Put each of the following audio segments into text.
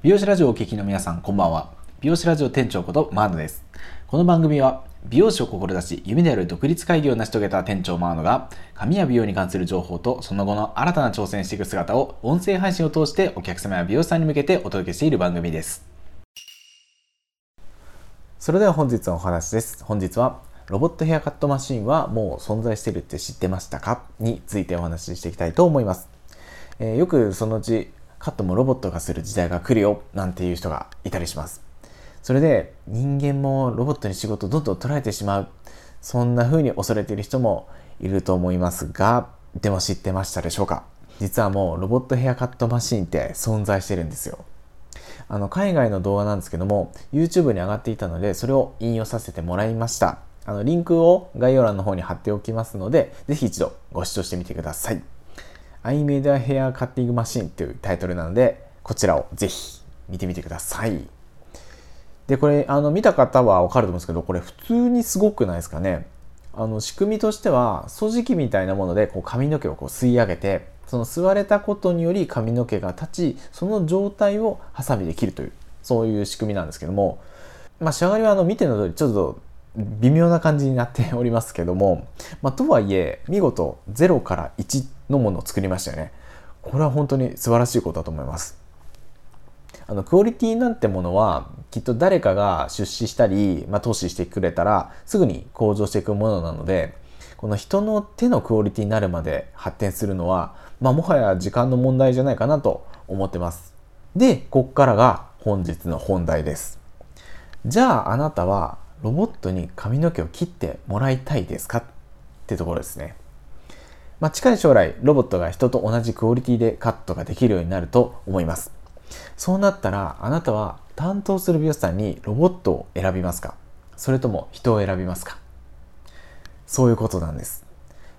美容師ラジオをお聞きの皆さんこんばんは。美容師ラジオ店長ことマーノです。この番組は美容師を志し夢である独立会議を成し遂げた店長マーノが髪や美容に関する情報とその後の新たな挑戦していく姿を音声配信を通してお客様や美容師さんに向けてお届けしている番組です。それでは本日のお話です。本日はロボットヘアカットマシンはもう存在してるって知ってましたか？についてお話ししていきたいと思います。え、よくそのうちカットもロボットがする時代が来るよなんていう人がいたりします。それで人間もロボットに仕事をどんどん取られてしまう。そんな風に恐れている人もいると思いますが、でも知ってましたでしょうか？実はもうロボットヘアカットマシンって存在してるんですよ。あの海外の動画なんですけども YouTube に上がっていたのでそれを引用させてもらいました。あのリンクを概要欄の方に貼っておきますので、ぜひ一度ご視聴してみてください。I made a hair cutting machine というタイトルなので、こちらをぜひ見てみてください。で、これ、あの、見た方はわかると思うんですけど、これ普通にすごくないですかね？あの、仕組みとしては、掃除機みたいなもので、こう髪の毛をこう吸い上げて、その吸われたことにより髪の毛が立ち、その状態をハサミで切るという、そういう仕組みなんですけども、まあ、仕上がりはあの見ての通りちょっと微妙な感じになっておりますけども、まあ、とはいえ見事0から1のものを作りましたよね。これは本当に素晴らしいことだと思います。あのクオリティなんてものはきっと誰かが出資したり、まあ、投資してくれたらすぐに向上していくものなのでこの人の手のクオリティになるまで発展するのは、まあ、もはや時間の問題じゃないかなと思ってます。でこっからが本日の本題です。じゃああなたはロボットに髪の毛を切ってもらいたいですかってところですね。まあ、近い将来、ロボットが人と同じクオリティでカットができるようになると思います。そうなったら、あなたは担当する美容師さんにロボットを選びますか？それとも人を選びますか？そういうことなんです。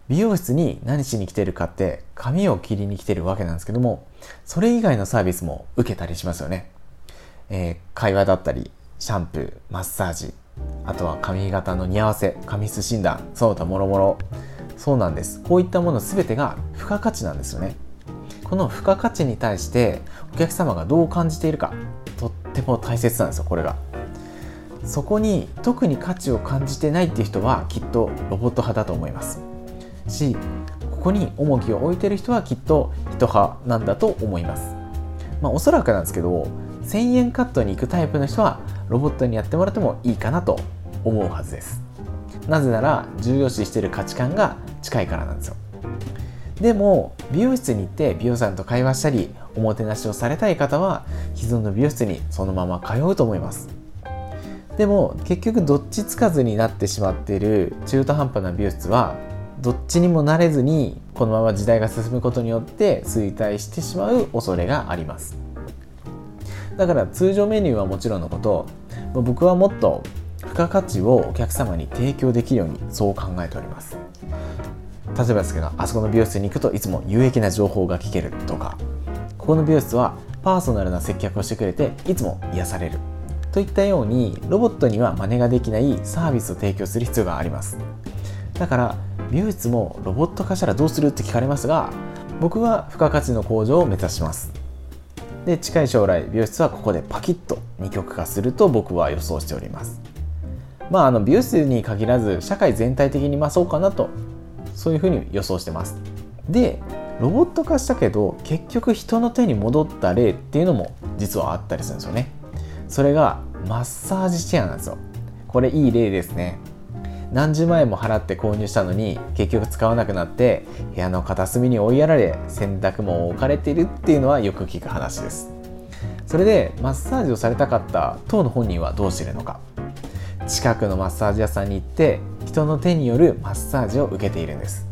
美容室に何しに来てるかって髪を切りに来てるわけなんですけども、それ以外のサービスも受けたりしますよね。えー、会話だったり、シャンプー、マッサージ、あとは髪型の似合わせ髪質診断その他もろもろ。そうなんです。こういったもの全てが付加価値なんですよね。この付加価値に対してお客様がどう感じているかとっても大切なんですよこれが。そこに特に価値を感じてないっていう人はきっとロボット派だと思います。しここに重きを置いてる人はきっと人派なんだと思います。まあおそらくなんですけど1000円カットに行くタイプの人はロボットにやってもらってもいいかなと思うはずです。なぜなら重要視している価値観が近いからなんですよ。でも美容室に行って美容師さんと会話したりおもてなしをされたい方は既存の美容室にそのまま通うと思います。でも結局どっちつかずになってしまっている中途半端な美容室はどっちにもなれずにこのまま時代が進むことによって衰退してしまう恐れがあります。だから通常メニューはもちろんのこと僕はもっと付加価値をお客様に提供できるようにそう考えております。例えばですけどあそこの美容室に行くといつも有益な情報が聞けるとかここの美容室はパーソナルな接客をしてくれていつも癒される。といったようにロボットには真似ができないサービスを提供する必要があります。だから美容室もロボット化したらどうするって聞かれますが僕は付加価値の向上を目指します。で近い将来美容室はここでパキッと二極化すると僕は予想しております。まああの美容室に限らず社会全体的にまあそうかなと。そういうふうに予想してます。でロボット化したけど結局人の手に戻った例っていうのも実はあったりするんですよね。それがマッサージチェアなんですよ。これいい例ですね。何十万円も払って購入したのに結局使わなくなって部屋の片隅に追いやられ洗濯も置かれているっていうのはよく聞く話です。それでマッサージをされたかった当の本人はどうしてるのか。近くのマッサージ屋さんに行って人の手によるマッサージを受けているんです。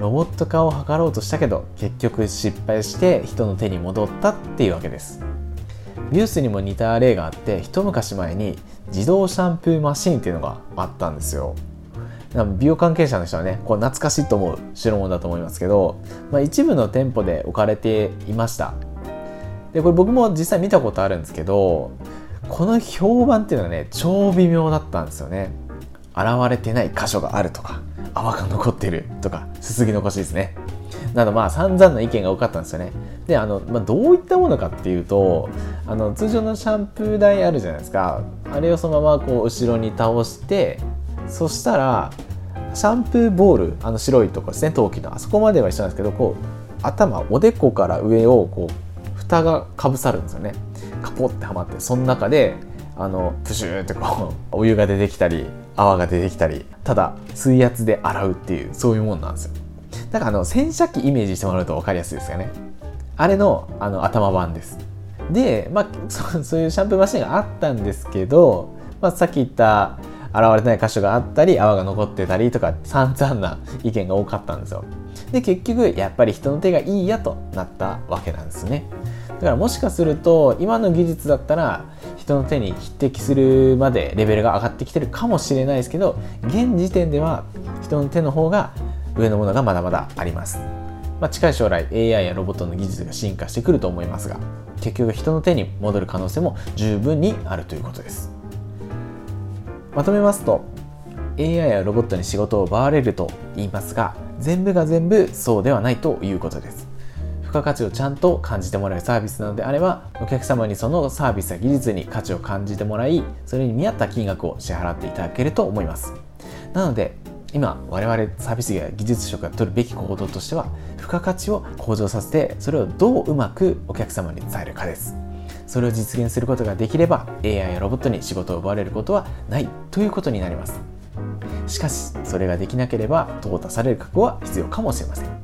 ロボット化を図ろうとしたけど結局失敗して人の手に戻ったっていうわけです。美容室にも似た例があって一昔前に自動シャンプーマシンっていうのがあったんですよ。美容関係者の人はねこう懐かしいと思う代物だと思いますけど、まあ、一部の店舗で置かれていました。でこれ僕も実際見たことあるんですけどこの評判っていうのはね超微妙だったんですよね。現れてない箇所があるとか泡が残ってるとかすすぎ残しですね。などまあ散々な意見が多かったんですよね。であの、まあ、どういったものかっていうとあの通常のシャンプー台あるじゃないですか。あれをそのままこう後ろに倒してそしたらシャンプーボールあの白いとこですね陶器の。あそこまでは一緒なんですけどこう頭おでこから上をこう蓋がかぶさるんですよね。カポってはまってその中であのプシューってこう お湯が出てきたり泡が出てきたりただ水圧で洗うっていうそういうもんなんですよ。だからあの洗車機イメージしてもらうと分かりやすいですよね。あれのあの頭版です。で、まあ、そそういうシャンプーマシンがあったんですけど、まあ、さっき言った洗われてない箇所があったり泡が残ってたりとか散々な意見が多かったんですよ。で結局やっぱり人の手がいいやとなったわけなんですね。だからもしかすると今の技術だったら人の手に匹敵するまでレベルが上がってきてるかもしれないですけど現時点では人の手の方が上のものがまだまだあります、まあ、近い将来 AI やロボットの技術が進化してくると思いますが結局人の手に戻る可能性も十分にあるということです。まとめますと AI やロボットに仕事を奪われると言いますが全部が全部そうではないということです。付加価値をちゃんと感じてもらえるサービスなのであればお客様にそのサービスや技術に価値を感じてもらいそれに見合った金額を支払っていただけると思います。なので今我々サービスや技術職が取るべき行動としては付加価値を向上させてそれをどううまくお客様に伝えるかです。それを実現することができれば AI やロボットに仕事を奪われることはないということになります。しかしそれができなければ淘汰される覚悟は必要かもしれません。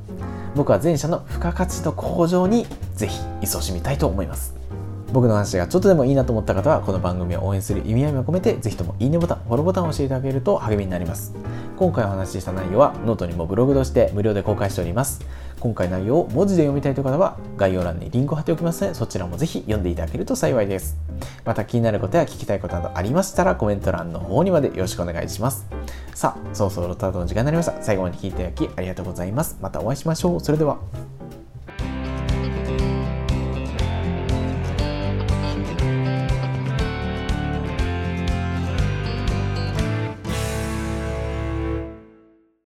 僕は前者の付加価値と向上にぜひ勤しみたいと思います。僕の話がちょっとでもいいなと思った方はこの番組を応援する意味合いも込めてぜひともいいねボタンフォローボタンを押していただけると励みになります。今回お話しした内容はノートにもブログとして無料で公開しております。今回内容を文字で読みたいという方は概要欄にリンクを貼っておきますのでそちらもぜひ読んでいただけると幸いです。また気になることや聞きたいことなどありましたらコメント欄の方にまでよろしくお願いします。さあそろそろロタートの時間になりました。最後まで聞いていただきありがとうございます。またお会いしましょう。それでは。